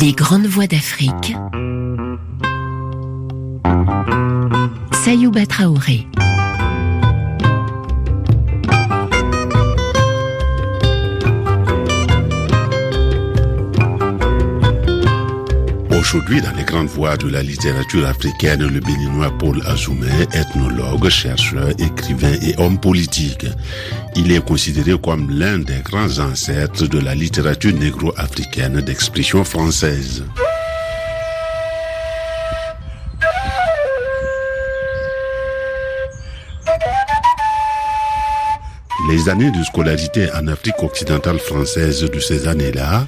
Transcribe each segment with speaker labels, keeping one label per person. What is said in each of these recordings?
Speaker 1: Les grandes voix d'Afrique. Sayouba Traoré.
Speaker 2: Aujourd'hui, dans les grandes voies de la littérature africaine, le béninois Paul Azoumé, ethnologue, chercheur, écrivain et homme politique. Il est considéré comme l'un des grands ancêtres de la littérature négro-africaine d'expression française. Les années de scolarité en Afrique occidentale française de ces années-là,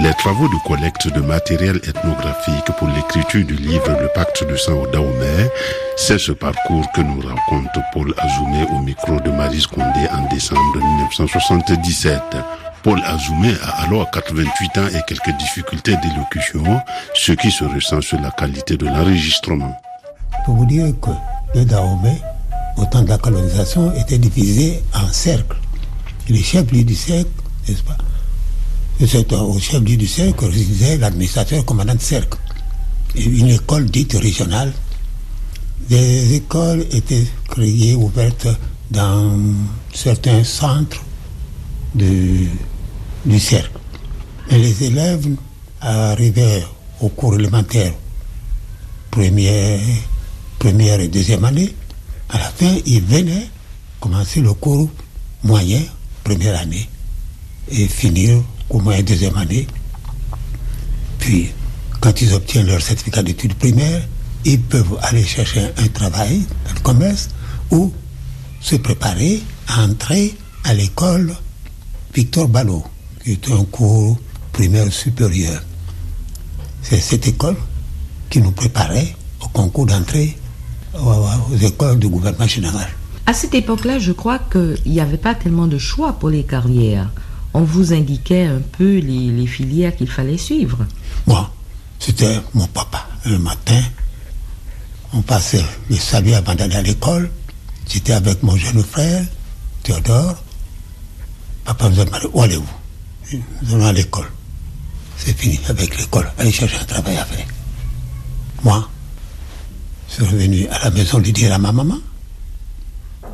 Speaker 2: les travaux de collecte de matériel ethnographique pour l'écriture du livre Le pacte de sang au Dahomey, c'est ce parcours que nous raconte Paul Azoumé au micro de Marie Condé en décembre 1977. Paul Azoumé a alors 88 ans et quelques difficultés d'élocution, ce qui se ressent sur la qualité de l'enregistrement.
Speaker 3: Pour vous dire que le au temps de la colonisation, était divisé en cercles. Les chefs-lieux du cercle, n'est-ce pas C'est au chef-lieu du cercle résidait l'administrateur commandant de cercle. Une école dite régionale. Des écoles étaient créées, ouvertes dans certains centres du cercle. Les élèves arrivaient au cours élémentaire, première, première et deuxième année, à la fin, ils venaient commencer le cours moyen, première année, et finir au moyen deuxième année. Puis, quand ils obtiennent leur certificat d'études primaires, ils peuvent aller chercher un travail, un commerce, ou se préparer à entrer à l'école Victor Ballot, qui est un cours primaire supérieur. C'est cette école qui nous préparait au concours d'entrée aux écoles du gouvernement général?
Speaker 4: À cette époque-là, je crois qu'il n'y avait pas tellement de choix pour les carrières. On vous indiquait un peu les, filières qu'il fallait suivre.
Speaker 3: Moi, c'était mon papa. Le matin, on passait le salut avant d'aller à l'école. J'étais avec mon jeune frère, Théodore. Papa a demandé où allez-vous? Nous allons à l'école. C'est fini avec l'école. Allez chercher un travail à faire. Moi, suis revenu à la maison lui dire à ma maman.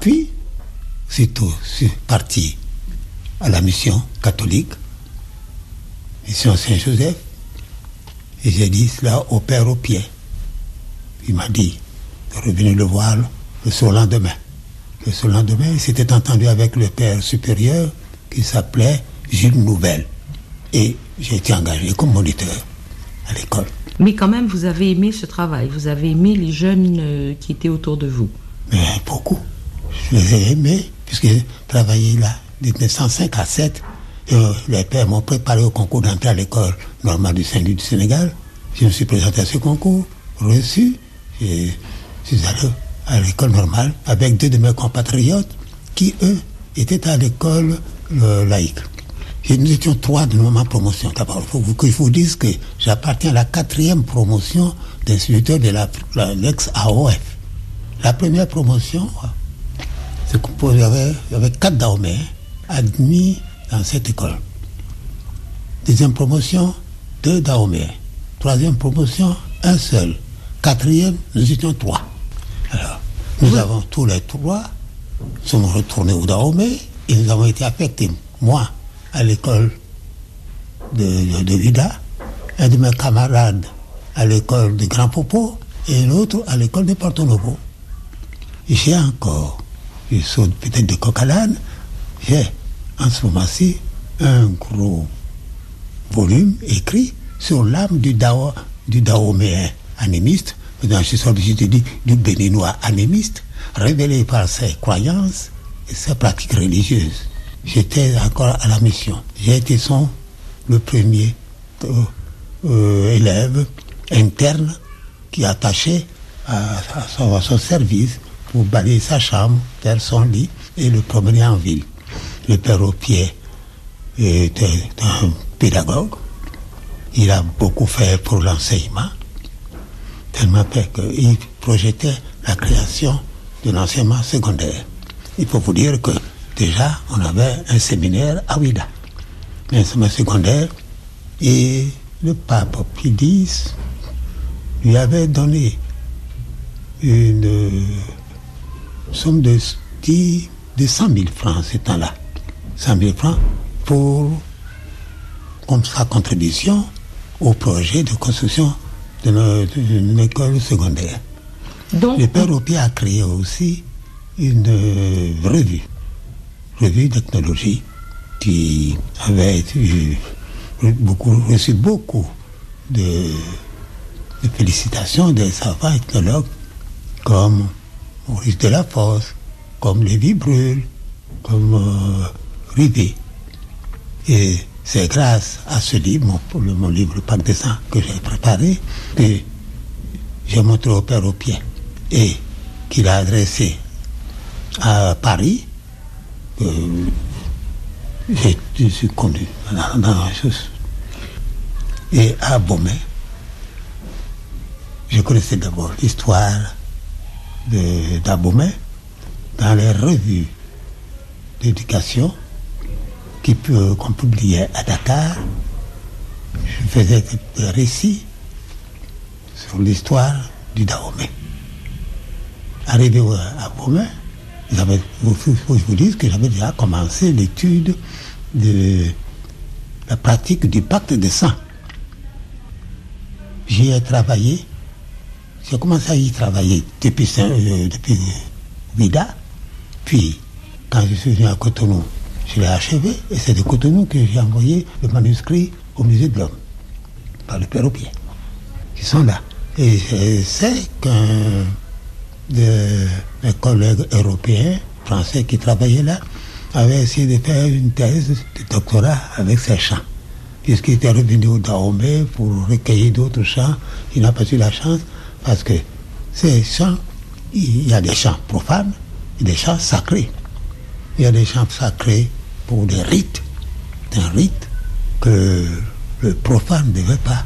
Speaker 3: Puis, tout, je suis parti à la mission catholique, mission Saint-Joseph, et j'ai dit cela au père au pied. Il m'a dit de revenir le voir le surlendemain. Le surlendemain, il s'était entendu avec le père supérieur qui s'appelait Jules Nouvelle. Et j'ai été engagé comme moniteur à l'école.
Speaker 4: Mais quand même, vous avez aimé ce travail, vous avez aimé les jeunes euh, qui étaient autour de vous.
Speaker 3: Beaucoup. Je les ai aimés, puisque j'ai travaillé là de 1905 à 7. Et, euh, les pères m'ont préparé au concours d'entrée à l'école normale du Saint-Louis du Sénégal. Je me suis présenté à ce concours, reçu. Je suis allé à l'école normale avec deux de mes compatriotes qui, eux, étaient à l'école euh, nous étions trois de ma promotion. D'abord, il faut que je vous dise que j'appartiens à la quatrième promotion d'instituteur de l'ex-AOF. La première promotion, c'est qu'il y avait, quatre Daomé admis dans cette école. Deuxième promotion, deux Daomé. Troisième promotion, un seul. Quatrième, nous étions trois. Alors, nous avons tous les trois, sommes retournés au Dahomey et nous avons été affectés. Moi, à l'école de, Vida, un de mes camarades à l'école de Grand Popo et l'autre à l'école de Porto Novo. J'ai encore, je saute peut-être de Coquelane, j'ai en ce moment-ci un gros volume écrit sur l'âme du Dao, du Daoméen animiste, dans ce sort, je dis, du béninois animiste, révélé par ses croyances et ses pratiques religieuses j'étais encore à la mission. J'ai été son le premier euh, euh, élève interne qui attaché à, son, service pour balayer sa chambre, faire son lit et le promener en ville. Le père au pied était un pédagogue. Il a beaucoup fait pour l'enseignement, tellement qu'il projetait la création d'un enseignement secondaire. Il faut vous dire que déjà, on avait un séminaire à Ouida. l'enseignement secondaire. Et le pape Pie X lui avait donné une somme de, de 100 000 francs ce temps-là. 100 000 francs pour, comme sa contribution au projet de construction d'une école secondaire. Donc, le père Opier a créé aussi une revue, revue d'ethnologie, qui avait reçu beaucoup de, félicitations des savants ethnologues comme Maurice Delafosse, comme Lévi Brûle, comme euh, Rivet. Et c'est grâce à ce livre, mon, livre Pacte des que j'ai préparé, que j'ai montré au Père au pied et qu'il a adressé à Paris. Je suis connu dans, la chose. Et à Beaumet, je connaissais d'abord l'histoire d'Abomey dans les revues d'éducation qu'on publiait à Dakar. Je faisais des récits sur l'histoire du Dahomey. Arrivé à Beaumet, il faut que je vous dise que j'avais déjà commencé l'étude de la pratique du pacte de sang. J'y ai travaillé j'ai commencé à y travailler depuis, euh, depuis Vida. Puis, quand je suis venu à Cotonou, je l'ai achevé. Et c'est de Cotonou que j'ai envoyé le manuscrit au musée de l'homme, par le pied, qui sont là. Et c'est qu'un de mes collègues européens, français qui travaillaient là, avait essayé de faire une thèse de doctorat avec ses chants. Puisqu'il était revenu au Dahomey pour recueillir d'autres chants, il n'a pas eu la chance. Parce que ces chants, il y a des chants profanes des chants sacrés. Il y a des chants sacrés pour des rites. Un rite que le profane ne devait pas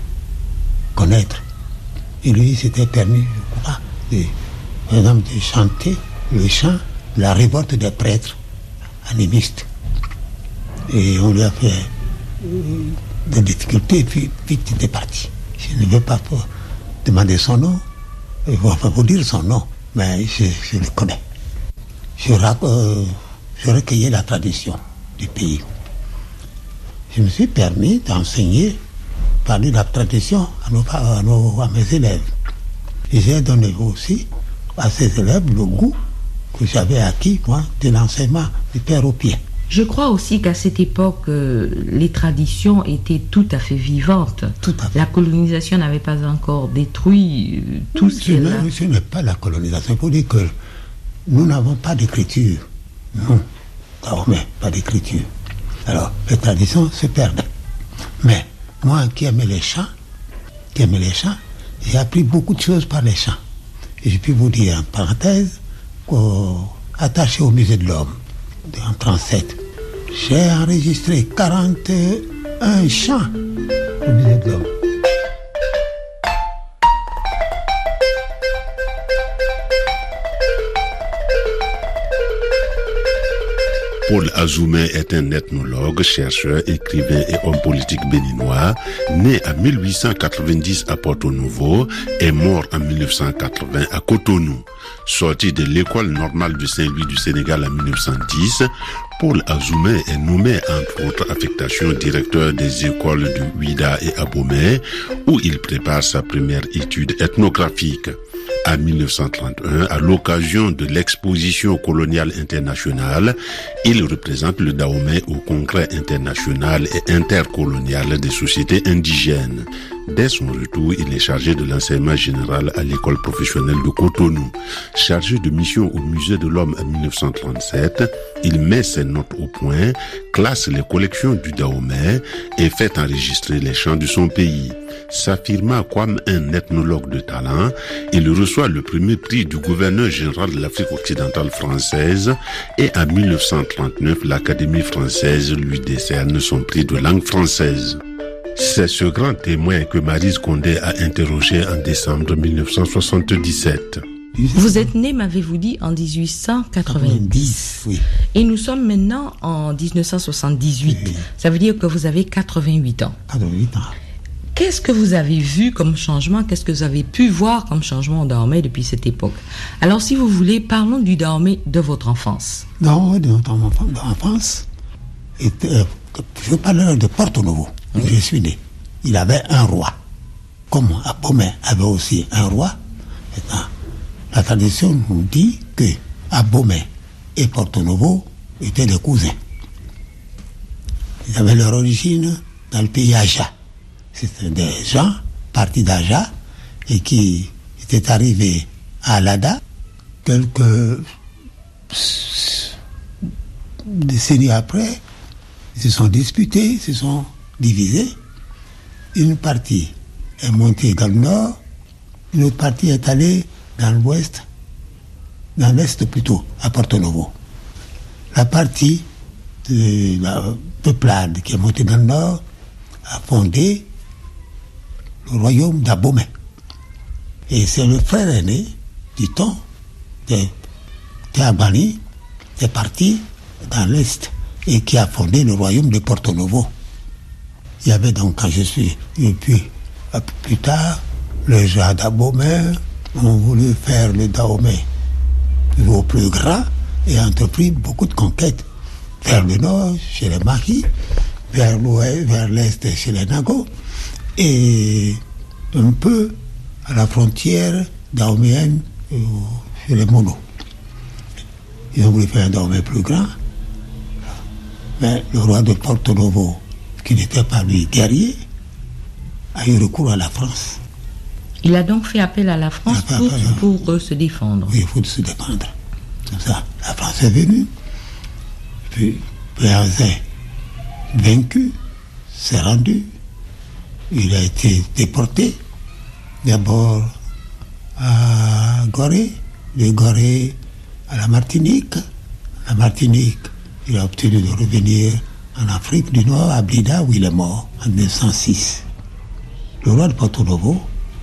Speaker 3: connaître. Et lui, s'était permis, je crois, de, exemple, de chanter le chant la révolte des prêtres animistes. Et on lui a fait euh, des difficultés, puis vite il est parti. Je ne veux pas demander son nom, je ne vais pas vous dire son nom, mais je, le connais. Je, euh, recueillais la tradition du pays. Je me suis permis d'enseigner, parler la tradition à, nos, à, mes élèves. Et j'ai donné aussi à ces élèves le goût que j'avais acquis, moi, de l'enseignement du père au pied.
Speaker 4: Je crois aussi qu'à cette époque, euh, les traditions étaient tout à fait vivantes.
Speaker 3: Tout à fait.
Speaker 4: La colonisation n'avait pas encore détruit euh, tout ce qui est là.
Speaker 3: Ce n'est pas la colonisation. Il faut dire que nous n'avons pas d'écriture. Non. mais pas d'écriture. Alors, les traditions se perdent. Mais moi qui aimais les chants, qui aimais les chants, j'ai appris beaucoup de choses par les chants. Et je peux vous dire en parenthèse, attaché au musée de l'homme, en 37, j'ai enregistré 41 chants au musée de l'homme.
Speaker 2: Paul Azoumé est un ethnologue, chercheur, écrivain et homme politique béninois, né en 1890 à Porto Novo et mort en 1980 à Cotonou. Sorti de l'école normale du Saint-Louis du Sénégal en 1910, Paul Azoumé est nommé entre autres affectations directeur des écoles de Ouida et Abomey, où il prépare sa première étude ethnographique en 1931, à l'occasion de l'exposition coloniale internationale, il représente le Dahomey au Congrès international et intercolonial des sociétés indigènes. Dès son retour, il est chargé de l'enseignement général à l'école professionnelle de Cotonou. Chargé de mission au musée de l'homme en 1937, il met ses notes au point, classe les collections du Dahomey et fait enregistrer les chants de son pays. S'affirmant comme un ethnologue de talent, il reçoit le premier prix du gouverneur général de l'Afrique occidentale française et en 1939, l'Académie française lui décerne son prix de langue française. C'est ce grand témoin que Marise Condé a interrogé en décembre 1977.
Speaker 4: Vous êtes né, m'avez-vous dit, en 1890.
Speaker 3: oui.
Speaker 4: Et nous sommes maintenant en 1978.
Speaker 3: Oui.
Speaker 4: Ça veut dire que vous avez 88 ans.
Speaker 3: 88 ans.
Speaker 4: Qu'est-ce que vous avez vu comme changement? Qu'est-ce que vous avez pu voir comme changement? Au Dahomey depuis cette époque Alors, si vous voulez, parlons du Dahomey de votre enfance.
Speaker 3: Non, de notre enfance. enfance et, euh, je parle de Porto Novo, je suis né. Il avait un roi. Comme Abomey avait aussi un roi, maintenant, la tradition nous dit que Abomey et Porto Novo étaient des cousins. Ils avaient leur origine dans le pays Aja. C'était des gens partis d'Aja et qui étaient arrivés à Alada quelques décennies après. Ils se sont disputés, ils se sont divisés. Une partie est montée dans le nord, une autre partie est allée dans l'ouest, dans l'est plutôt, à Porto Novo. La partie de la peuplade qui est montée dans le nord a fondé le royaume d'Abomey. Et c'est le frère aîné, dit-on, de Théabani, qui est parti dans l'est et qui a fondé le royaume de Porto Novo. Il y avait donc, quand je suis, et puis plus tard, le gens d'Abomey ont voulu faire le Dahomey au plus grand et entrepris beaucoup de conquêtes. Vers le nord, chez les Maris, vers l'ouest, vers l'est, chez les Nago, et un peu à la frontière dahoméenne, euh, chez les Monos. Ils ont voulu faire un Dahomey plus grand, mais le roi de Porto Novo, qui n'était pas lui guerrier, a eu recours à la France.
Speaker 4: Il a donc fait appel à la France pour, pour, euh, se défendre.
Speaker 3: Oui, il faut se défendre. Comme ça, la France est venue. Puis, Béhanzin, vaincu, s'est rendu. Il a été déporté. D'abord à Gorée, de Gorée à la Martinique. La Martinique, il a obtenu de revenir en Afrique du Nord, à Blida, où il est mort en 1906. Le roi de Porto Novo,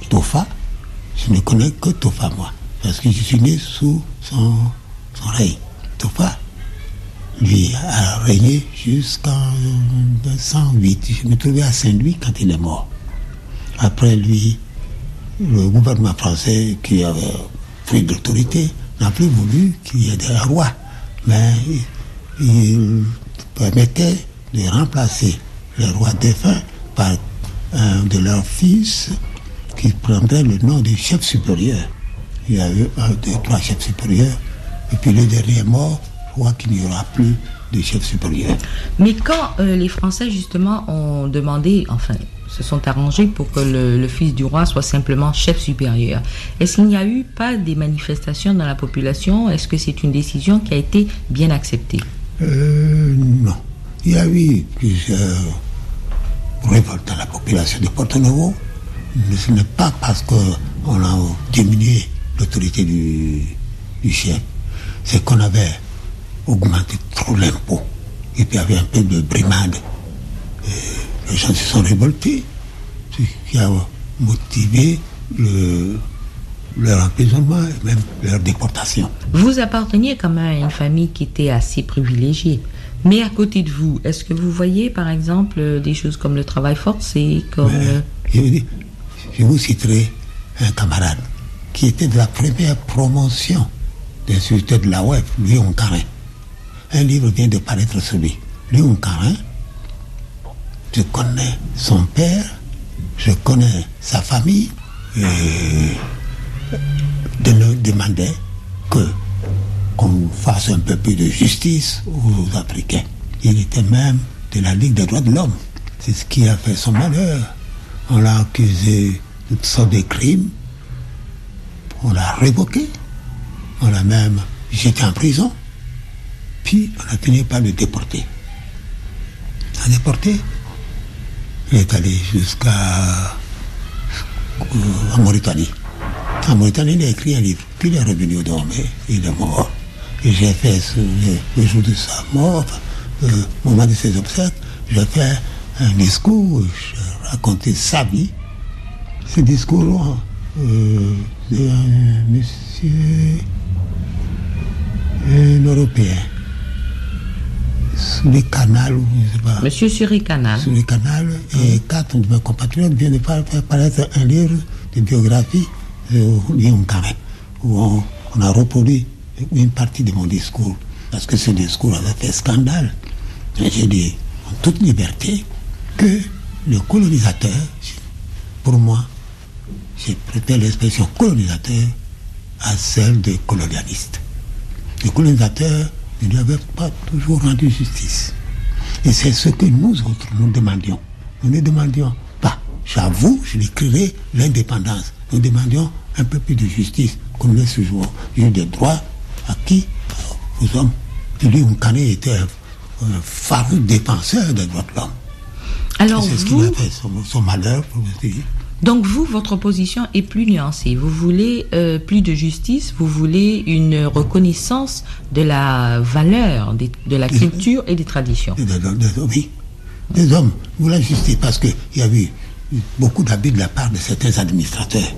Speaker 3: Tofa, je ne connais que Tofa, moi, parce que je suis né sous son, règne. Tofa, lui, a régné jusqu'en 1908. Je me trouvais à Saint-Louis quand il est mort. Après lui, le gouvernement français qui avait pris l'autorité n'a plus voulu qu'il y ait des rois, mais il permettait de remplacer les rois défunts par un de leurs fils qui prendrait le nom de chef supérieur. Il y a eu un, deux, trois chefs supérieurs, et puis le dernier mort, je crois qu'il n'y aura plus de chef supérieur.
Speaker 4: Mais quand euh, les Français, justement, ont demandé, enfin, se sont arrangés pour que le, le fils du roi soit simplement chef supérieur, est-ce qu'il n'y a eu pas des manifestations dans la population? Est-ce que c'est une décision qui a été bien acceptée?
Speaker 3: Euh, non. Il y a eu plusieurs révoltes dans la population de Porto Novo, mais ce n'est pas parce qu'on a diminué l'autorité du, chef, c'est qu'on avait augmenté trop l'impôt, et puis il y avait un peu de brimade. Les gens se sont révoltés, ce qui a motivé le- leur emprisonnement et même leur déportation.
Speaker 4: Vous apparteniez quand même à une famille qui était assez privilégiée. Mais à côté de vous, est-ce que vous voyez, par exemple, euh, des choses comme le travail forcé, comme... euh,
Speaker 3: Je vous, dis, je vous citerai un camarade qui était de la première promotion des instituteurs de la web, Léon Carin. Un livre vient de paraître sur lui. Léon Carin, je connais son père, je connais sa famille, et de nous demander que qu'on fasse un peu plus de justice aux Africains. Il était même de la Ligue des droits de l'homme. C'est ce qui a fait son malheur. On l'a accusé de toutes sortes de crimes. On l'a révoqué. On l'a même jeté en prison. Puis on a fini par le déporter. On l'a déporté. Il est allé jusqu'à euh, en Mauritanie. En Mauritanie, il a écrit un livre. Puis il est revenu au Dahomey. Il est mort. Et j'ai fait le, le jour de sa mort, euh, au moment de ses obsèques, j'ai fait un discours je racontais sa vie. Ce discours, euh, de un monsieur, un Européen, sur les canals, je sais pas.
Speaker 4: Monsieur sur les canals.
Speaker 3: Sur les canals, et quatre de mes compatriotes viennent de faire paraître un livre de biographie où on, a reproduit une partie de mon discours, parce que ce discours avait fait scandale. J'ai dit, en toute liberté, que le colonisateur, pour moi, j'ai prêté l'expression colonisateur à celle de colonialiste. Le colonisateur ne lui avait pas toujours rendu justice. Et c'est ce que nous autres, nous demandions. Nous ne demandions pas, j'avoue, je l'écrirai, l'indépendance. Nous demandions un peu plus de justice, qu'on laisse jouer juge des droits à qui aux hommes. Et lui, Mkane était un, un farouche défenseur des droits de l'homme.
Speaker 4: Alors
Speaker 3: C'est ce qui
Speaker 4: vous,
Speaker 3: m'a fait son, son malheur, pour vous dire.
Speaker 4: donc vous, votre position est plus nuancée. Vous voulez euh, plus de justice, vous voulez une reconnaissance de la valeur des- de la culture et des traditions.
Speaker 3: Des, des- des- oui, des hommes. Vous la justice, parce qu'il y a eu beaucoup d'abus de la part de certains administrateurs.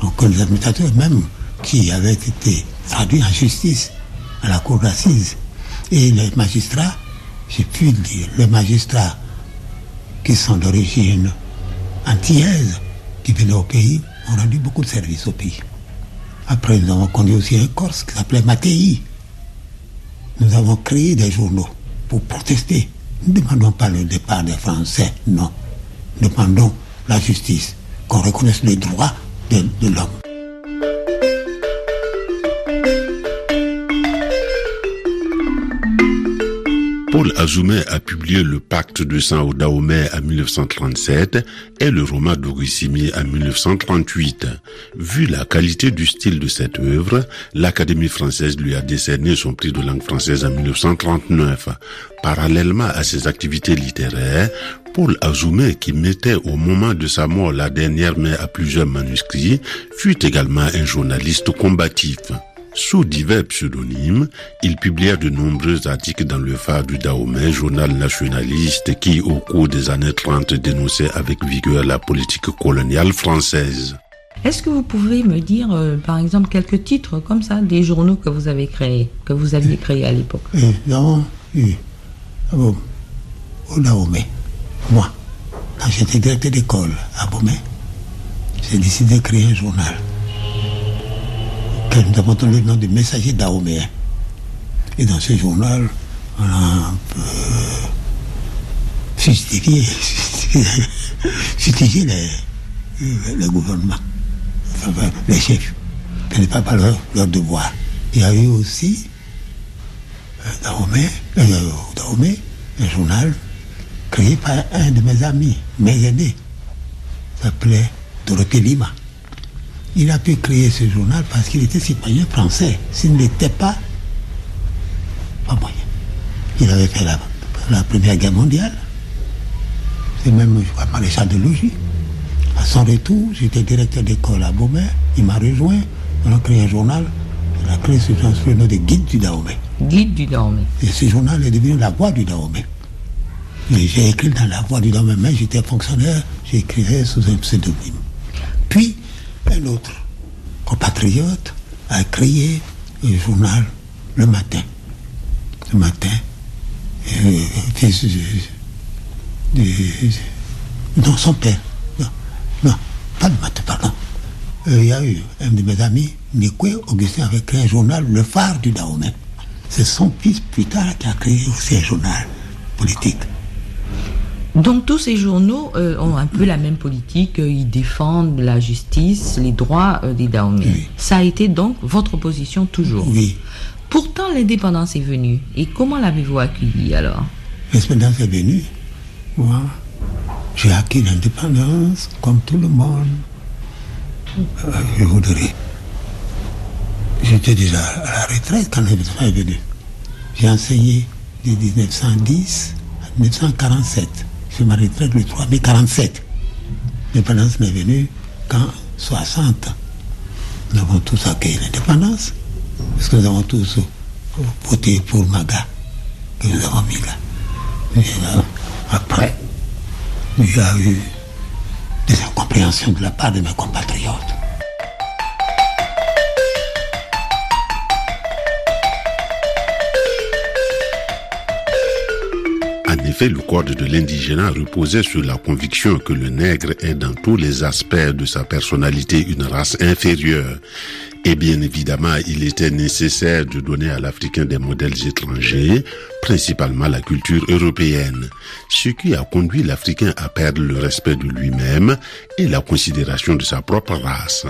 Speaker 3: Donc les administrateurs même qui avaient été traduits en justice à la cour d'assises. Et les magistrats, j'ai pu le dire, les magistrats qui sont d'origine antillaise, qui venaient au pays, ont rendu beaucoup de services au pays. Après, nous avons connu aussi un Corse qui s'appelait Mattei. Nous avons créé des journaux pour protester. Nous ne demandons pas le départ des Français, non. Demandons la justice, qu'on reconnaisse les droits de, de l'homme.
Speaker 2: Paul Azoumé a publié Le Pacte de Saint-Odaomé en 1937 et le roman d'Orissimi en 1938. Vu la qualité du style de cette œuvre, l'Académie française lui a décerné son prix de langue française en 1939. Parallèlement à ses activités littéraires, Paul Azoumé, qui mettait au moment de sa mort la dernière main à plusieurs manuscrits, fut également un journaliste combatif. Sous divers pseudonymes, il publia de nombreux articles dans le phare du Dahomey, journal nationaliste qui, au cours des années 30, dénonçait avec vigueur la politique coloniale française.
Speaker 4: Est-ce que vous pouvez me dire, euh, par exemple, quelques titres comme ça des journaux que vous avez créés, que vous aviez créés à l'époque?
Speaker 3: Et nous avons eu au, Dahomey, moi, quand j'étais directeur d'école à Beaumay, j'ai décidé de créer un journal nous avons donné le nom de Messager Dahoméen. Et dans ce journal, on a un peu justifié, les, gouvernements, enfin, les chefs, qui ne pas leur, devoir. Il y a eu aussi Dahomey, euh, Dahomey, un journal créé par un de mes amis, mes aînés, s'appelait Dorothée Lima. Il a pu créer ce journal parce qu'il était citoyen français. S'il n'était pas, pas moyen. Il avait fait la, la Première Guerre mondiale. C'est même, je crois, maréchal de logis. À son retour, j'étais directeur d'école à Beaumais. Il m'a rejoint. On a créé un journal. Il a créé ce journal sous le nom de Guide du Dahomey.
Speaker 4: Guide du Dahomey.
Speaker 3: Et ce journal est devenu la voix du Dahomey. J'ai écrit dans la voix du Dahomey, mais j'étais fonctionnaire, j'écrivais sous un pseudonyme. Un autre compatriote a créé un journal le matin. Le matin, euh, non, son père. Non, non, pas le matin, pardon. Euh, Il y a eu un de mes amis, Nikwe Augustin, avait créé un journal, Le Phare du Dahomey. C'est son fils plus tard qui a créé aussi un journal politique.
Speaker 4: Donc tous ces journaux euh, ont un peu la même politique, euh, ils défendent la justice, les droits euh, des Dahomey.
Speaker 3: Oui.
Speaker 4: Ça a été donc votre position toujours.
Speaker 3: Oui,
Speaker 4: Pourtant l'indépendance est venue. Et comment l'avez-vous accueillie alors?
Speaker 3: L'indépendance est venue. Moi, j'ai acquis l'indépendance comme tout le monde. Euh, je voudrais. J'étais déjà à la retraite quand l'indépendance est venue. J'ai enseigné de 1910 à 1947. Je ma retraite le 3 mai 47. L'indépendance m'est venue quand 60. Nous avons tous accueilli l'indépendance. Parce que nous avons tous voté pour Maga que nous avons mis là. Et là, après, il y a eu des incompréhensions de la part de mes compatriotes.
Speaker 2: Effet, le code de l'indigénat reposait sur la conviction que le nègre est dans tous les aspects de sa personnalité une race inférieure. Et bien évidemment, il était nécessaire de donner à l'Africain des modèles étrangers, principalement la culture européenne, ce qui a conduit l'Africain à perdre le respect de lui-même et la considération de sa propre race.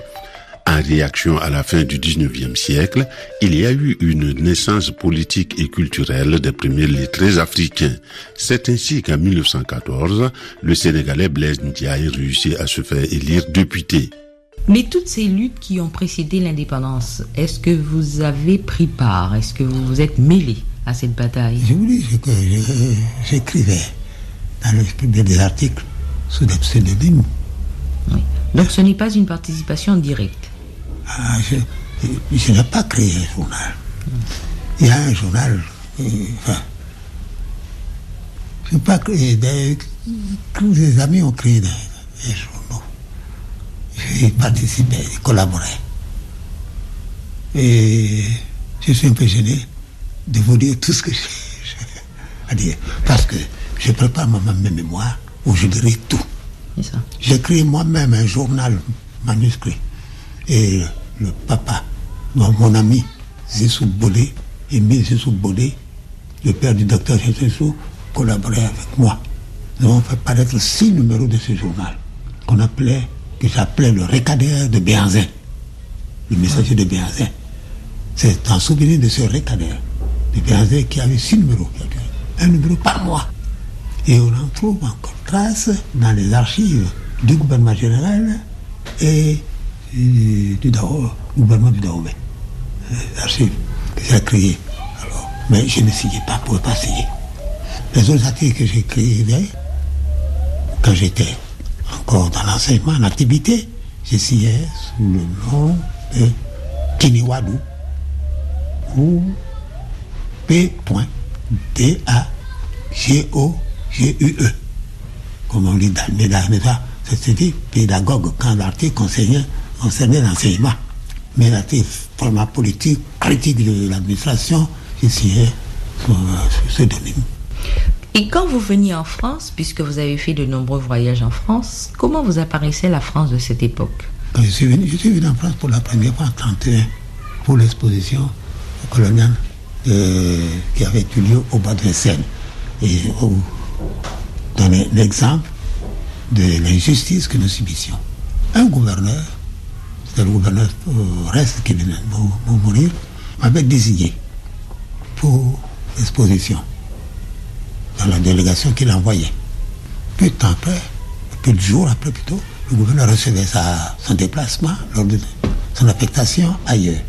Speaker 2: En réaction à la fin du 19e siècle, il y a eu une naissance politique et culturelle des premiers lettrés africains. C'est ainsi qu'en 1914, le Sénégalais Blaise Ndiaye réussit à se faire élire député.
Speaker 4: Mais toutes ces luttes qui ont précédé l'indépendance, est-ce que vous avez pris part? Est-ce que vous vous êtes mêlé à cette bataille?
Speaker 3: Je vous dis que j'écrivais dans le des articles sous des pseudonymes.
Speaker 4: Oui. Donc ce n'est pas une participation directe?
Speaker 3: Ah, je, n'ai pas créé un journal. Il y a un journal. Enfin, je n'ai pas créé. Des, tous les amis ont créé des, journaux. J'ai participé, j'ai collaboré. Et je suis un peu gêné de vous dire tout ce que j'ai à dire. Parce que je prépare moi-même mes mémoires où je dirai tout. J'écris moi-même un journal manuscrit. Et le papa, mon ami Zissou Bolé, Émile Zissou Bolé, le père du docteur Zissou, collaborait avec moi. Nous avons fait paraître six numéros de ce journal qu'on appelait, que j'appelais le récadaire de Béanzin, le messager de Béanzin. C'est un souvenir de ce récadaire de Béanzin qui avait six numéros, un numéro par mois. Et on en trouve encore trace dans les archives du gouvernement général et du Dao, gouvernement du Dahomey. L'archive que j'ai créé. Alors, mais je ne signais pas, je ne pouvais pas signer. Les autres articles que j'écrivais, quand j'étais encore dans l'enseignement, en activité, je signais sous le nom de Kiniwadou ou P.D-A-G-O-G-U-E. Comme on dit dans le c'était pédagogue quand l'article enseignait concernait l'enseignement. Mais la format politique, critique de l'administration, ici, ce pseudonyme.
Speaker 4: Et quand vous veniez en France, puisque vous avez fait de nombreux voyages en France, comment vous apparaissait la France de cette époque?
Speaker 3: Quand je suis venu, je suis venu en France pour la première fois en 1931, pour l'exposition coloniale qui avait eu lieu au bas de Seine. Et vous donner l'exemple de l'injustice que nous subissions. Un gouverneur le gouverneur reste qui venait de mourir, m'avait désigné pour l'exposition dans la délégation qu'il envoyait. Peu de temps après, peu de jours après plutôt, le gouverneur recevait sa, son déplacement son affectation ailleurs.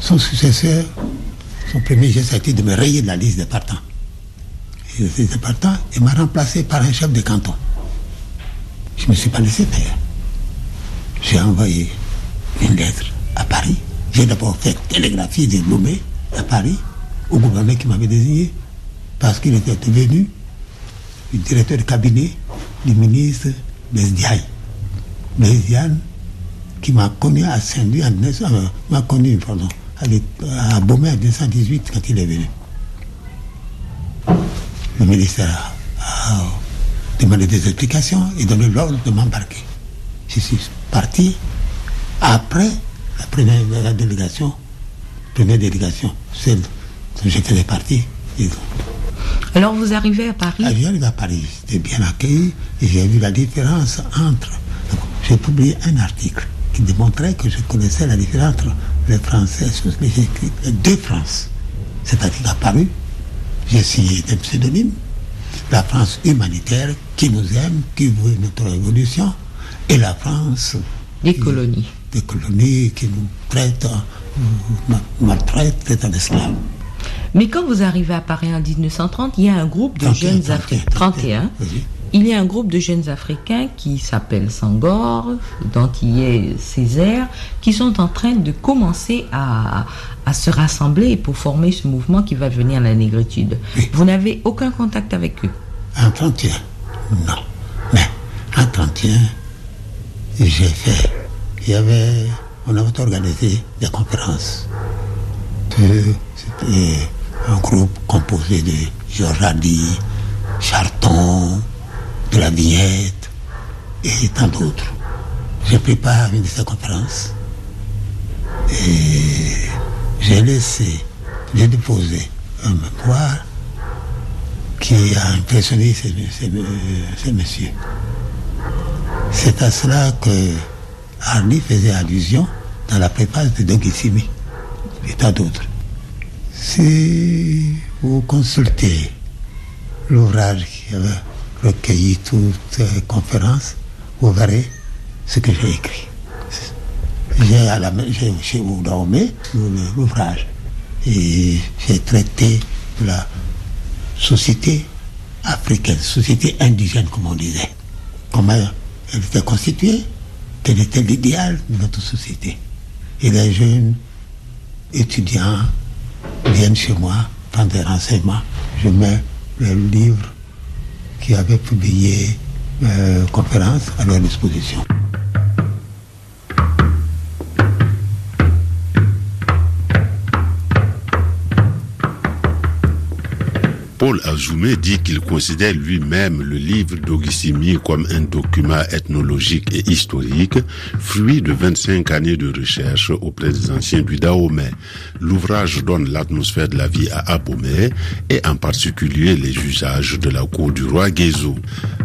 Speaker 3: Son successeur, son premier geste a été de me rayer de la liste des partants. Partants, il m'a remplacé par un chef de canton. Je ne me suis pas laissé faire j'ai envoyé une lettre à Paris. J'ai d'abord fait télégraphier des nommés à Paris au gouverneur qui m'avait désigné parce qu'il était devenu le directeur de cabinet du ministre Besdiaï. Besdiaï qui m'a connu à Saint-Louis euh, m'a connu, pardon, à, en 1918 quand il est venu. Le ministère a demandé des explications et donné l'ordre de m'embarquer. Je suis parti après la première la délégation, première délégation, celle dont je faisais partie.
Speaker 4: Alors vous arrivez à Paris?
Speaker 3: J'arrive à Paris, j'étais bien accueilli et j'ai vu la différence entre. J'ai publié un article qui démontrait que je connaissais la différence entre les Français, écrit les deux France. Cet article a paru, j'ai signé des pseudonymes, la France humanitaire qui nous aime, qui veut notre évolution, et la France.
Speaker 4: Des colonies.
Speaker 3: Des colonies qui nous traitent, maltraitent, traitent en esclaves.
Speaker 4: Mais quand vous arrivez à Paris en 1930, il y a un groupe de jeunes Africains. 31. Il y a un groupe de jeunes Africains qui s'appelle Sangor, dont il y a Césaire, qui sont en train de commencer à, à se rassembler pour former ce mouvement qui va devenir la négritude. Vous n'avez aucun contact avec eux?
Speaker 3: En 31, non. Mais en 31, j'ai fait. Il y avait, on avait organisé des conférences. C'était un groupe composé de Georges Hardy, de la vignette et tant d'autres. Je prépare une de ces conférences et j'ai laissé, j'ai déposé un mémoire qui a impressionné ces, messieurs. C'est à cela que Arnie faisait allusion dans la préface de Dogissimi et tant d'autres. Si vous consultez l'ouvrage qui avait recueilli toutes les conférences, vous verrez ce que j'ai écrit. J'ai chez l'ouvrage et j'ai traité la société africaine, société indigène comme on disait. Elle était constituée, quel était l'idéal de notre société. Et les jeunes étudiants viennent chez moi prendre des renseignements. Je mets le livre qui avait publié euh, conférence à leur disposition.
Speaker 2: Paul Azoumé dit qu'il considère lui-même le livre d'Ogissimi comme un document ethnologique et historique, fruit de 25 années de recherche auprès des anciens du Dahomey. L'ouvrage donne l'atmosphère de la vie à Abomey et en particulier les usages de la cour du roi Guézo.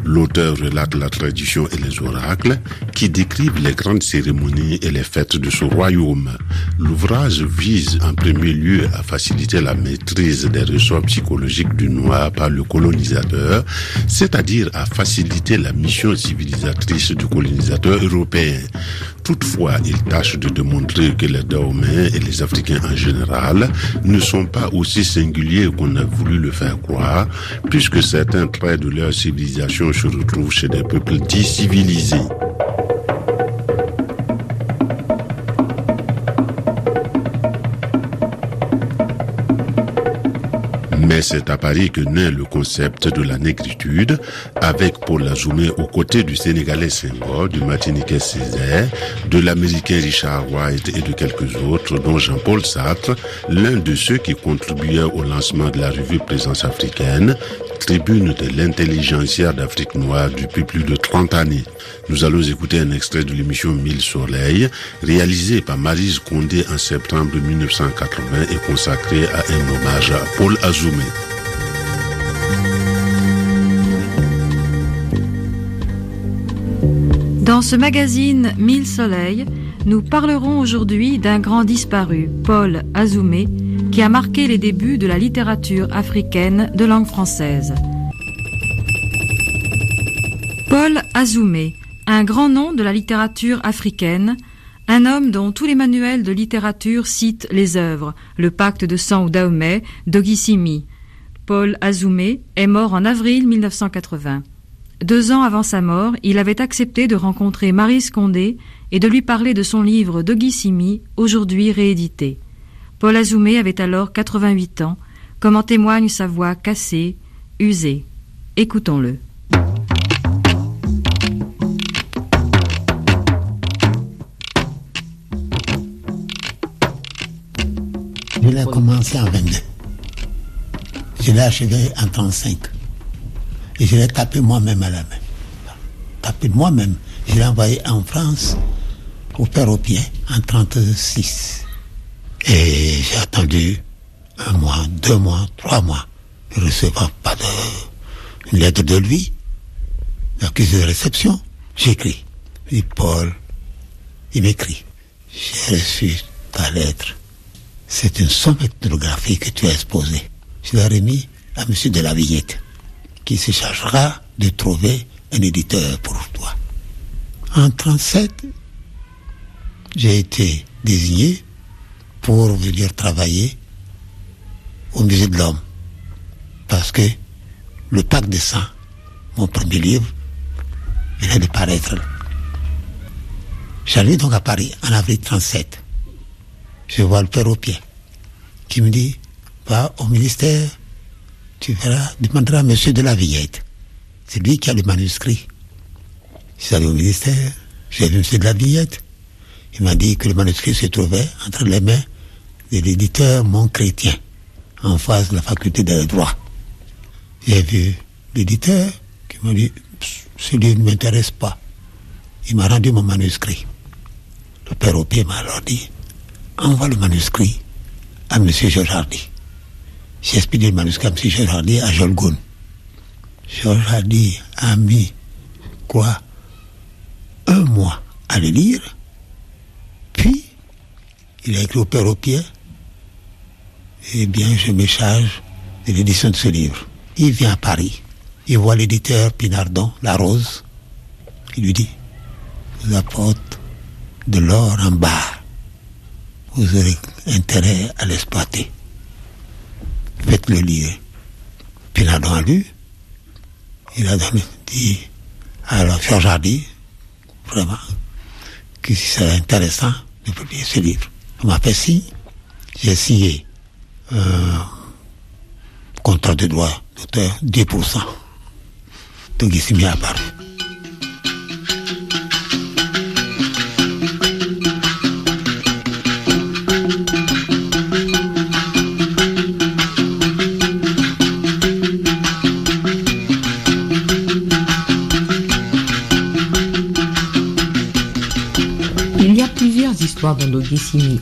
Speaker 2: L'auteur relate la tradition et les oracles qui décrivent les grandes cérémonies et les fêtes de ce royaume. L'ouvrage vise en premier lieu à faciliter la maîtrise des ressorts psychologiques du noir par le colonisateur, c'est-à-dire à faciliter la mission civilisatrice du colonisateur européen. Toutefois, il tâche de démontrer que les Dahomey et les Africains en général ne sont pas aussi singuliers qu'on a voulu le faire croire, puisque certains traits de leur civilisation se retrouvent chez des peuples dits civilisés. Mais c'est à Paris que naît le concept de la négritude, avec Paul Azoumé aux côtés du Sénégalais Senghor, du Martiniquais Césaire, de l'Américain Richard White et de quelques autres, dont Jean-Paul Sartre, l'un de ceux qui contribuaient au lancement de la revue Présence africaine, tribune de l'intelligentsia d'Afrique noire depuis plus de 30 années. Nous allons écouter un extrait de l'émission Mille Soleils, réalisée par Marise Condé en septembre 1980 et consacrée à un hommage à Paul Azoumé.
Speaker 5: Dans ce magazine Mille Soleils, nous parlerons aujourd'hui d'un grand disparu, Paul Azoumé, qui a marqué les débuts de la littérature africaine de langue française. Paul Azoumé, un grand nom de la littérature africaine, un homme dont tous les manuels de littérature citent les œuvres, Le pacte de sang ou Dahomey, d'Ogissimi. Paul Azoumé est mort en avril 1980. Deux ans avant sa mort, il avait accepté de rencontrer Marie Scondé et de lui parler de son livre d'Ogissimi, aujourd'hui réédité. Paul Azoumé avait alors 88 ans, comme en témoigne sa voix cassée, usée. Écoutons-le.
Speaker 3: Je l'ai commencé en 22. Je l'ai achevé en 35. Et je l'ai tapé moi-même à la main. Tapé moi-même. Je l'ai envoyé en France au père au pied en 36. Et j'ai attendu un mois, deux mois, trois mois, ne recevant pas de lettre de lui, l'accusé de réception. J'écris. dit Paul, il m'écrit. J'ai reçu ta lettre. C'est une somme ethnographique que tu as exposée. Je l'ai remis à monsieur de la Vignette, qui se chargera de trouver un éditeur pour toi. En 37, j'ai été désigné pour venir travailler au musée de l'homme. Parce que le pacte de sang, mon premier livre, venait de paraître. J'allais donc à Paris en avril 37. Je vois le père au pied qui me dit, va au ministère, tu verras, demanderas à monsieur de la Villette. C'est lui qui a le manuscrit. Je suis allé au ministère, j'ai vu monsieur de la Villette. Il m'a dit que le manuscrit se trouvait entre les mains de l'éditeur Mon Chrétien, en face de la faculté de droit. J'ai vu l'éditeur qui m'a dit, ce livre ne m'intéresse pas. Il m'a rendu mon manuscrit. Le père Opé m'a alors dit, envoie le manuscrit à M. Georges. J'ai expédié le manuscrit à M. Georges à Jolgoun. Georges Hardy a mis, quoi, un mois à le lire. Puis, il a écrit au père Opé, eh bien, je me charge de l'édition de ce livre. Il vient à Paris. Il voit l'éditeur Pinardon, La Rose. Il lui dit, vous apporte de l'or en barre. Vous aurez intérêt à l'exploiter. Faites-le lire. Pinardon a lu. Il a dit, alors Georges Hardy, vraiment, que c'est intéressant de publier ce livre. On m'a fait signe. J'ai signé un contrat de droit d'auteur 10%. Donc il s'est mis à.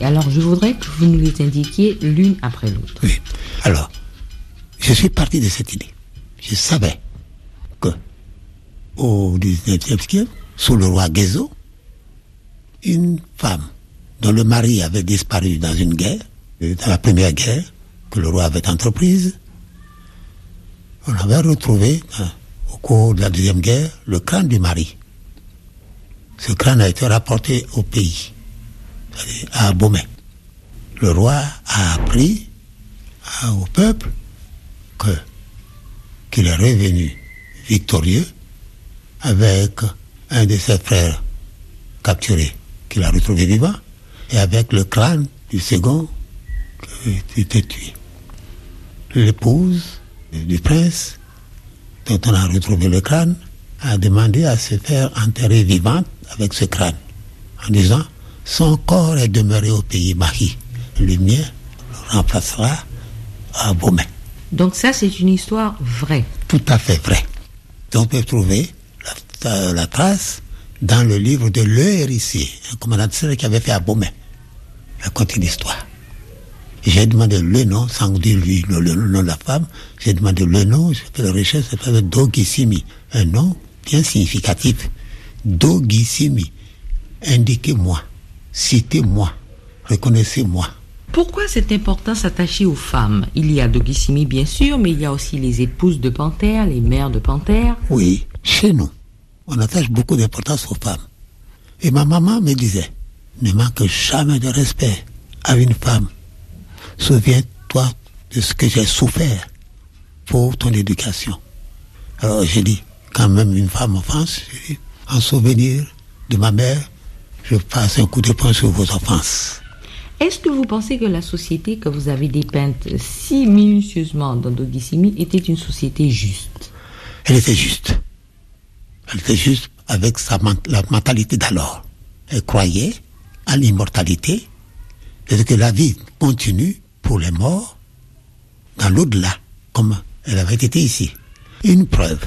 Speaker 4: Alors, je voudrais que vous nous les indiquiez l'une après l'autre.
Speaker 3: Oui. Alors, je suis parti de cette idée. Je savais que au 19e siècle, sous le roi Guézo, une femme dont le mari avait disparu dans une guerre, euh, dans la première guerre que le roi avait entreprise, on avait retrouvé hein, au cours de la deuxième guerre le crâne du mari. Ce crâne a été rapporté au pays, à. Le roi a appris au peuple qu'il est revenu victorieux avec un de ses frères capturés qu'il a retrouvé vivant et avec le crâne du second qui était tué. L'épouse du prince dont on a retrouvé le crâne a demandé à se faire enterrer vivante avec ce crâne en disant son corps est demeuré au pays Mahi. Le mien le remplacera à Beaumet.
Speaker 4: Donc ça, c'est une histoire vraie.
Speaker 3: Tout à fait vrai. Donc, on peut trouver la, la trace dans le livre de Le Héritier, un commandant qui avait fait à Beaumet. Raconte une histoire. J'ai demandé le nom, sans dire lui le, le nom de la femme. J'ai demandé le nom, j'ai fait la recherche, c'est fait Dogissimi. Un nom bien significatif. Dogissimi. Indiquez-moi, citez-moi, reconnaissez-moi.
Speaker 4: Pourquoi cette importance attachée aux femmes? Il y a Dogissimi, bien sûr, mais il y a aussi les épouses de Panthère, les mères de Panthère.
Speaker 3: Oui, chez nous, on attache beaucoup d'importance aux femmes. Et ma maman me disait, ne manque jamais de respect à une femme. Souviens-toi de ce que j'ai souffert pour ton éducation. Alors j'ai dit, quand même une femme en France, j'ai dit, en souvenir de ma mère, je passe un coup de poing sur vos offenses.
Speaker 4: Est-ce que vous pensez que la société que vous avez dépeinte si minutieusement dans Dogissimi était une société juste?
Speaker 3: Elle était juste. Elle était juste avec sa, la mentalité d'alors. Elle croyait à l'immortalité et que la vie continue pour les morts dans l'au-delà, comme elle avait été ici. Une preuve,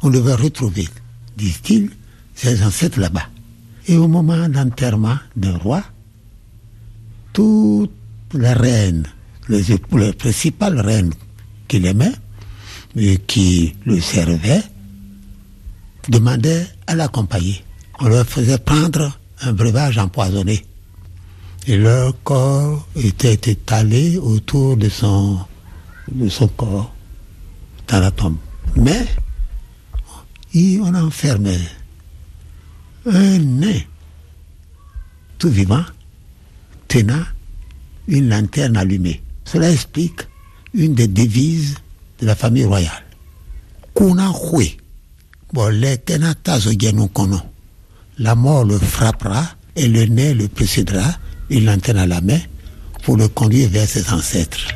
Speaker 3: on devait retrouver, disent-ils, ses ancêtres là-bas. Et au moment d'enterrement d'un roi, toutes les reines, les, les principales reines qu'il aimait, et qui le servaient, demandaient à l'accompagner. On leur faisait prendre un breuvage empoisonné. Et leur corps était étalé autour de son, de son corps, dans la tombe. Mais, on enfermait un nez, tout vivant tenant une lanterne allumée. Cela explique une des devises de la famille royale. La mort le frappera et le nez le précédera, une lanterne à la main, pour le conduire vers ses ancêtres.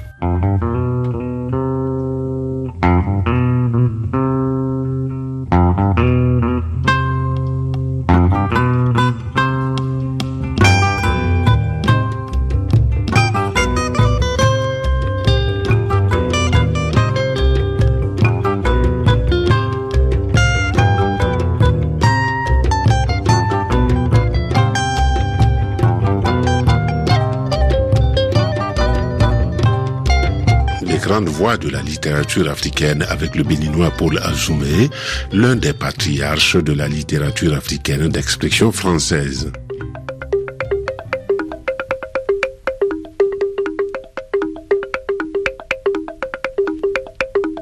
Speaker 2: Voix de la littérature africaine avec le béninois Paul Azoumé, l'un des patriarches de la littérature africaine d'expression française.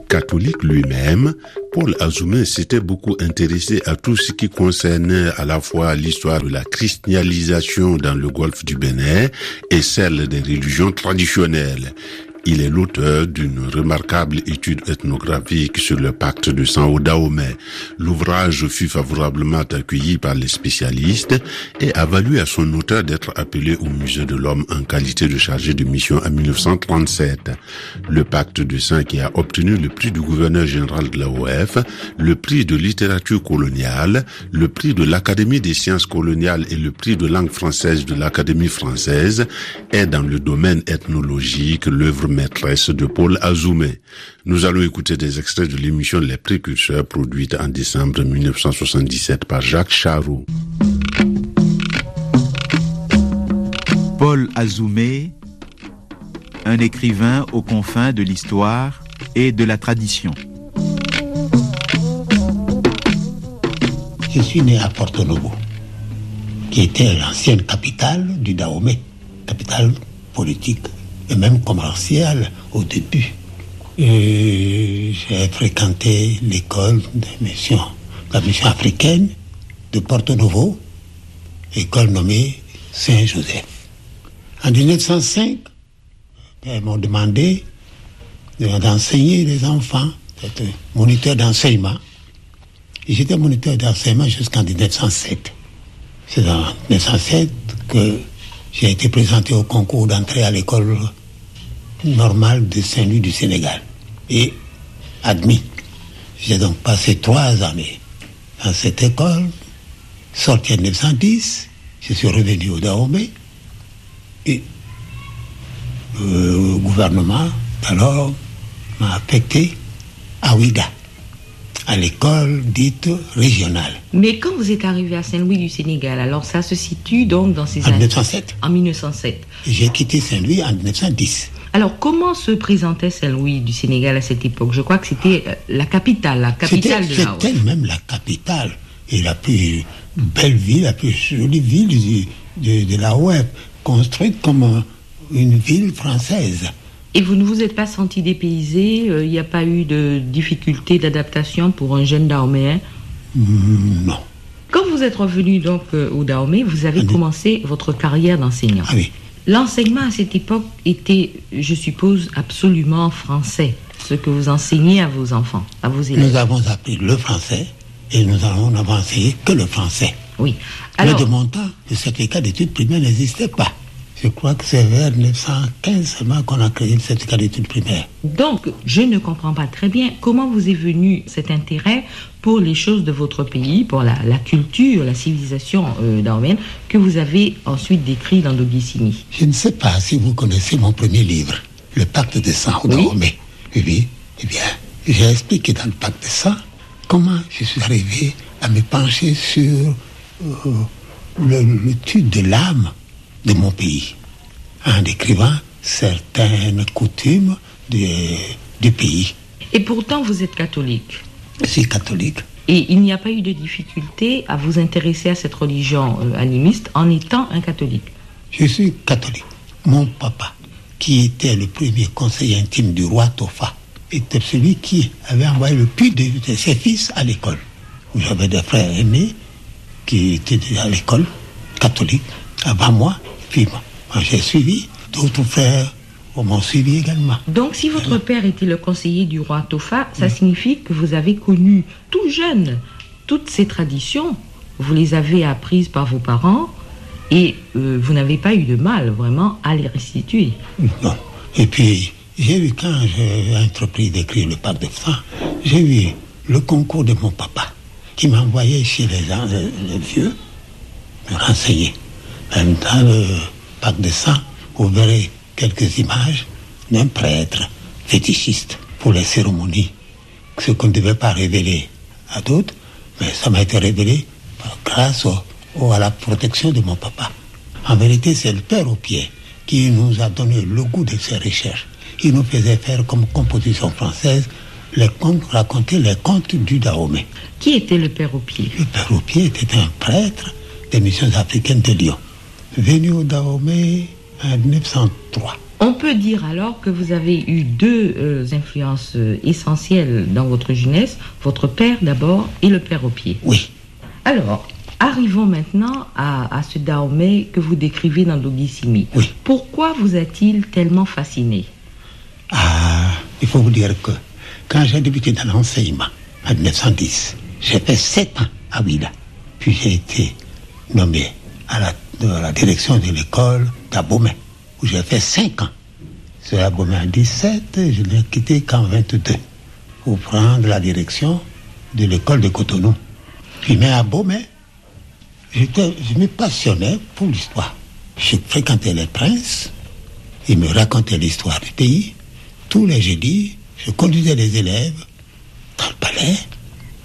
Speaker 2: catholique lui-même, Paul Azoumé s'était beaucoup intéressé à tout ce qui concernait à la fois l'histoire de la christianisation dans le golfe du Bénin et celle des religions traditionnelles. Il est l'auteur d'une remarquable étude ethnographique sur le pacte de San Dahomey. L'ouvrage fut favorablement accueilli par les spécialistes et a valu à son auteur d'être appelé au Musée de l'Homme en qualité de chargé de mission en 1937. Le pacte de Saint qui a obtenu le prix du gouverneur général de l'AOF, le prix de littérature coloniale, le prix de l'Académie des sciences coloniales et le prix de langue française de l'Académie française est dans le domaine ethnologique l'œuvre maîtresse de Paul Azoumé. Nous allons écouter des extraits de l'émission Les Précurseurs produite en décembre 1977 par Jacques Charroux.
Speaker 6: Paul Azoumé, un écrivain aux confins de l'histoire et de la tradition.
Speaker 3: Je suis né à Porto Novo, qui était l'ancienne capitale du Dahomey, capitale politique et même commercial au début. J'ai fréquenté l'école de mission, la mission africaine de Porto Novo, école nommée Saint-Joseph. En 1905, ils m'ont demandé d'enseigner les enfants, d'être moniteur d'enseignement. J'étais moniteur d'enseignement jusqu'en 1907. C'est en 1907 que j'ai été présenté au concours d'entrée à l'école normale de Saint-Louis du Sénégal et admis. J'ai donc passé trois années dans cette école, sorti en 1910, je suis revenu au Dahomey et le gouvernement alors m'a affecté à Ouida à l'école dite régionale.
Speaker 4: Mais quand vous êtes arrivé à Saint-Louis du Sénégal, alors ça se situe donc dans ces
Speaker 3: en
Speaker 4: années
Speaker 3: 1907.
Speaker 4: En 1907.
Speaker 3: J'ai quitté Saint-Louis en 1910.
Speaker 4: Alors comment se présentait Saint-Louis du Sénégal à cette époque? Je crois que c'était euh, la capitale, la capitale de la
Speaker 3: C'était même la capitale et la plus belle ville, la plus jolie ville de, de la web, construite comme une ville française.
Speaker 4: Et vous ne vous êtes pas senti dépaysé euh, Il n'y a pas eu de difficulté d'adaptation pour un jeune Dahoméen
Speaker 3: Mm, Non.
Speaker 4: Quand vous êtes revenu donc euh, au Dahomey, vous avez
Speaker 3: Ah,
Speaker 4: commencé votre carrière d'enseignant.
Speaker 3: Ah oui.
Speaker 4: L'enseignement à cette époque était, je suppose, absolument français, ce que vous enseignez à vos enfants, à vos élèves.
Speaker 3: Nous avons appris le français et nous avons n'avons enseigné que le français.
Speaker 4: Oui.
Speaker 3: Mais
Speaker 4: Alors,
Speaker 3: de mon temps, le certificat d'études primaires n'existait pas. Je crois que c'est vers 1915 seulement qu'on a créé le certificat d'études primaires.
Speaker 4: donc, je ne comprends pas très bien comment vous est venu cet intérêt pour les choses de votre pays, pour la, la culture, la civilisation euh, que vous avez ensuite décrit dans Dogissimi.
Speaker 3: Je ne sais pas si vous connaissez mon premier livre, Le Pacte de sang
Speaker 4: Oui.
Speaker 3: Oui. Eh bien, j'ai expliqué dans le Pacte de sang comment je suis arrivé à me pencher sur euh, l'étude de l'âme de mon pays, en décrivant certaines coutumes de- du pays.
Speaker 4: Et pourtant, vous êtes catholique.
Speaker 3: Je suis catholique.
Speaker 4: Et il n'y a pas eu de difficulté à vous intéresser à cette religion euh, animiste en étant un catholique.
Speaker 3: Je suis catholique. Mon papa, qui était le premier conseiller intime du roi Tofa, était celui qui avait envoyé le plus de, de ses fils à l'école. J'avais des frères aînés qui étaient à l'école catholique avant moi, puis j'ai suivi. D'autres frères m'ont suivi également.
Speaker 4: Donc, si votre père était le conseiller du roi Tofa, ça signifie que vous avez connu tout jeune toutes ces traditions. Vous les avez apprises par vos parents et euh, vous n'avez pas eu de mal vraiment à les restituer.
Speaker 3: Non. Et puis, j'ai eu, quand j'ai entrepris d'écrire le pacte de sang, j'ai eu le concours de mon papa, qui m'a envoyé chez les, gens, les, les vieux, me renseigner. Même dans le pacte de sang, vous verrez quelques images d'un prêtre fétichiste pour les cérémonies. Ce qu'on ne devait pas révéler à d'autres, mais ça m'a été révélé grâce au- au- à la protection de mon papa. En vérité, c'est le père au pied qui nous a donné le goût de ces recherches. il nous faisait faire comme composition française les contes, raconter les contes du Dahomey.
Speaker 4: Qui était le père au pied?
Speaker 3: Le père au pied était un prêtre des missions africaines de Lyon, venu au Dahomey en 1903.
Speaker 4: On peut dire alors que vous avez eu deux euh, influences euh, essentielles dans votre jeunesse, votre père d'abord et le père au pied.
Speaker 3: Oui.
Speaker 4: Alors, arrivons maintenant à, à ce Dahomey que vous décrivez dans Dogissimi.
Speaker 3: Oui.
Speaker 4: Pourquoi vous a-t-il tellement fasciné?
Speaker 3: Ah, il faut vous dire que quand j'ai débuté dans l'enseignement, en 1910, j'ai fait sept ans à Ouida. Puis j'ai été nommé à la, la direction de l'école d'Abomey, où j'ai fait cinq ans. Sur Abomey en 17, je l'ai quitté qu'en 22, pour prendre la direction de l'école de Cotonou. Puis, mais à j'étais- je me passionnais pour l'histoire. Je fréquentais les princes, ils me racontaient l'histoire du pays. Tous les jeudis, je conduisais les élèves dans le palais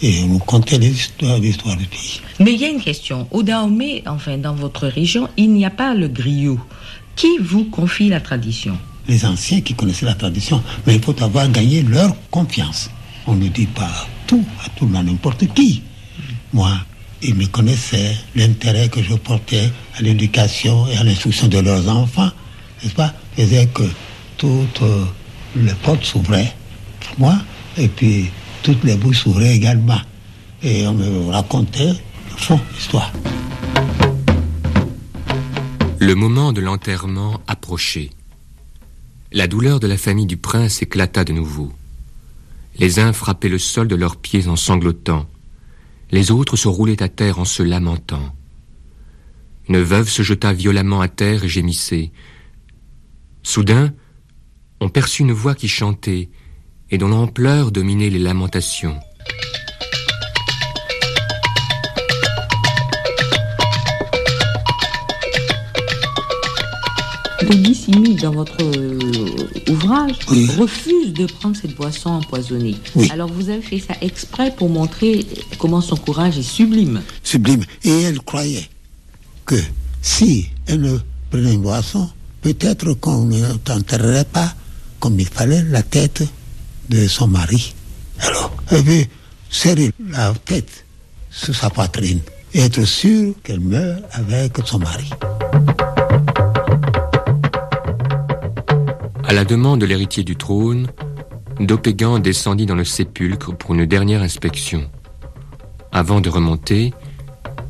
Speaker 3: et on nous contait les histoires, l'histoire du pays.
Speaker 4: Mais il y a une question. Au Dahomey, enfin dans votre région, il n'y a pas le griot. Qui vous confie la tradition?
Speaker 3: Les anciens qui connaissaient la tradition, mais il faut avoir gagné leur confiance. On ne dit pas tout à tout le monde, n'importe qui. Moi, ils me connaissaient, l'intérêt que je portais à l'éducation et à l'instruction de leurs enfants, n'est-ce pas, faisait que toutes euh, les portes s'ouvraient pour moi, et puis toutes les bouches s'ouvraient également. Et on me racontait, au fond, l'histoire.
Speaker 7: Le moment de l'enterrement approchait. La douleur de la famille du prince éclata de nouveau. Les uns frappaient le sol de leurs pieds en sanglotant. Les autres se roulaient à terre en se lamentant. Une veuve se jeta violemment à terre et gémissait. Soudain, on perçut une voix qui chantait et dont l'ampleur dominait les lamentations.
Speaker 4: Dogissimi, dans votre euh, ouvrage,
Speaker 3: Oui.
Speaker 4: refuse de prendre cette boisson empoisonnée.
Speaker 3: Oui.
Speaker 4: Alors vous avez fait ça exprès pour montrer comment son courage est sublime.
Speaker 3: sublime. Et elle croyait que si elle ne prenait une boisson, peut-être qu'on ne t'enterrerait pas comme il fallait la tête de son mari. Alors, elle veut serrer la tête sur sa poitrine et être sûre qu'elle meurt avec son mari.
Speaker 7: À la demande de l'héritier du trône, Dopégan descendit dans le sépulcre pour une dernière inspection. Avant de remonter,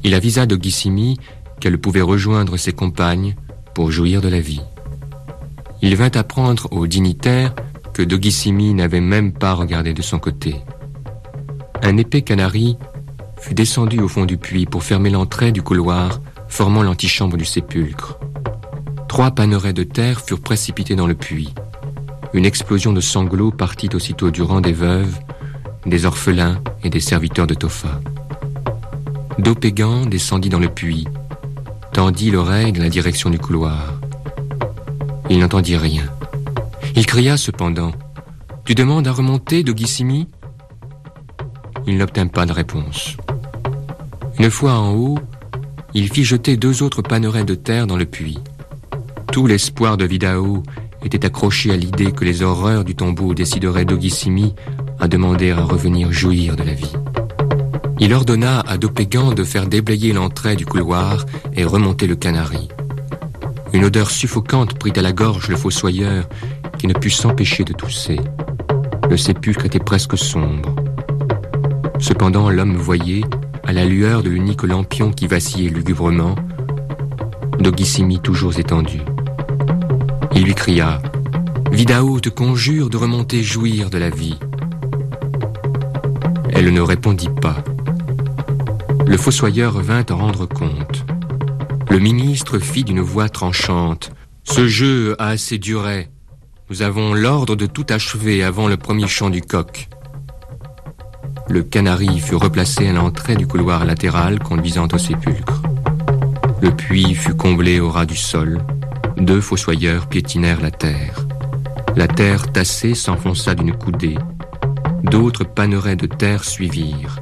Speaker 7: il avisa Dogissimi qu'elle pouvait rejoindre ses compagnes pour jouir de la vie. Il vint apprendre aux dignitaires que Dogissimi n'avait même pas regardé de son côté. Un épais canari fut descendu au fond du puits pour fermer l'entrée du couloir formant l'antichambre du sépulcre. Trois pannerets de terre furent précipités dans le puits. Une explosion de sanglots partit aussitôt du rang des veuves, des orphelins et des serviteurs de Tofa. Dopégan descendit dans le puits, tendit l'oreille dans la direction du couloir. Il n'entendit rien. Il cria cependant Tu demandes à remonter, Dogissimi Il n'obtint pas de réponse. Une fois en haut, il fit jeter deux autres pannerets de terre dans le puits. Tout l'espoir de Vidao était accroché à l'idée que les horreurs du tombeau décideraient Dogissimi à demander à revenir jouir de la vie. Il ordonna à Dopégan de faire déblayer l'entrée du couloir et remonter le canari. Une odeur suffocante prit à la gorge le fossoyeur qui ne put s'empêcher de tousser. Le sépulcre était presque sombre. Cependant, l'homme voyait, à la lueur de l'unique lampion qui vacillait lugubrement, Dogissimi toujours étendu. Il lui cria Vidao te conjure de remonter jouir de la vie. Elle ne répondit pas. Le fossoyeur vint en rendre compte. Le ministre fit d'une voix tranchante Ce jeu a assez duré. Nous avons l'ordre de tout achever avant le premier chant du coq. Le canari fut replacé à l'entrée du couloir latéral conduisant au sépulcre. Le puits fut comblé au ras du sol. Deux fossoyeurs piétinèrent la terre. La terre tassée s'enfonça d'une coudée. D'autres pannerets de terre suivirent.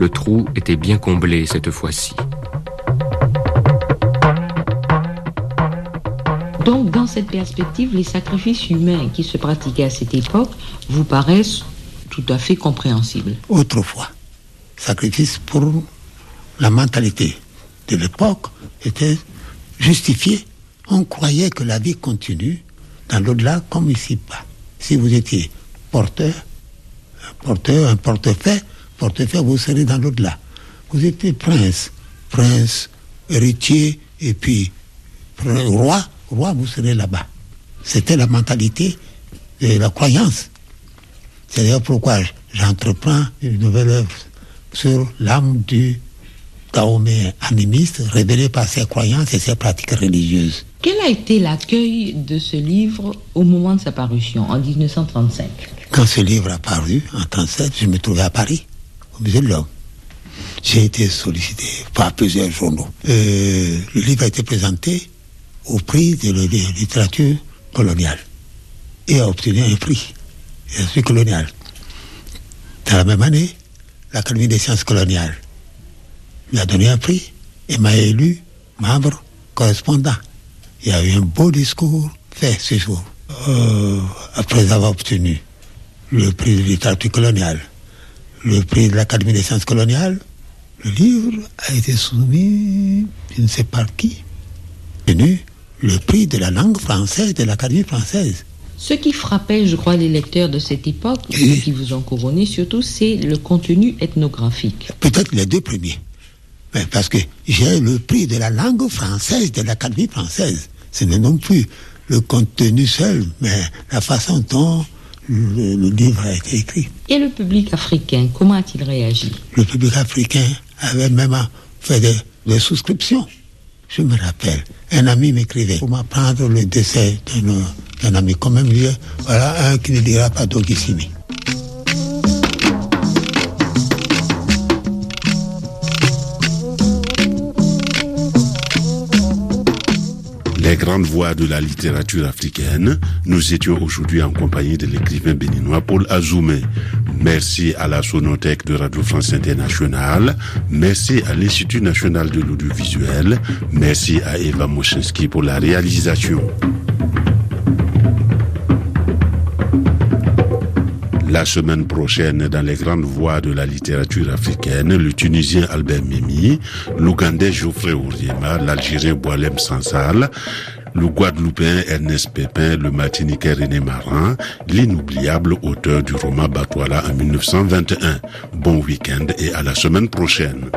Speaker 7: Le trou était bien comblé cette fois-ci.
Speaker 4: Donc, dans cette perspective, les sacrifices humains qui se pratiquaient à cette époque vous paraissent tout à fait compréhensibles.
Speaker 3: Autrefois, sacrifice pour la mentalité de l'époque était justifié. On croyait que la vie continue dans l'au-delà comme ici-bas. Si vous étiez porteur, porteur, un portefeuille, portefeuille, vous serez dans l'au-delà. Vous étiez prince, prince, héritier, et puis roi, roi, vous serez là-bas. C'était la mentalité et la croyance. C'est d'ailleurs pourquoi j'entreprends une nouvelle œuvre sur l'âme du Dahomey animiste révélé par ses croyances et ses pratiques religieuses.
Speaker 4: Quel a été l'accueil de ce livre au moment de sa parution, en 1935
Speaker 3: Quand ce livre a paru, en 1937, je me trouvais à Paris, au musée de l'homme. J'ai été sollicité par plusieurs journaux. Euh, le livre a été présenté au prix de la littérature coloniale et a obtenu un prix, un prix colonial. Dans la même année, l'Académie des sciences coloniales lui a donné un prix et m'a élu membre correspondant. Il y a eu un beau discours fait ce jour. Euh, après avoir obtenu le prix de littérature coloniale, le prix de l'Académie des sciences coloniales, le livre a été soumis, je ne sais pas qui, tenu le prix de la langue française de l'Académie française.
Speaker 4: Ce qui frappait, je crois, les lecteurs de cette époque, et... qui vous ont couronné surtout, c'est le contenu ethnographique.
Speaker 3: Peut-être les deux premiers. Mais parce que j'ai le prix de la langue française de l'Académie française. Ce n'est non plus le contenu seul, mais la façon dont le, le, livre a été écrit.
Speaker 4: Et le public africain, comment a-t-il réagi?
Speaker 3: Le public africain avait même fait des, des souscriptions. Je me rappelle, un ami m'écrivait pour m'apprendre le décès d'un ami commun. lui voilà un qui ne dira pas d'Ogissimi.
Speaker 2: Les grandes voix de la littérature africaine, nous étions aujourd'hui en compagnie de l'écrivain béninois Paul Azoumé. Merci à la Sonothèque de Radio France Internationale, merci à l'Institut national de l'audiovisuel, merci à Eva Moshinski pour la réalisation. La semaine prochaine, dans les grandes voies de la littérature africaine, le Tunisien Albert Mimi, l'Ougandais Geoffrey Ouriema, l'Algérien Boalem Sansal, le Guadeloupéen Ernest Pépin, le Martiniquais René Marin, l'inoubliable auteur du roman Batouala en 1921. Bon week-end et à la semaine prochaine.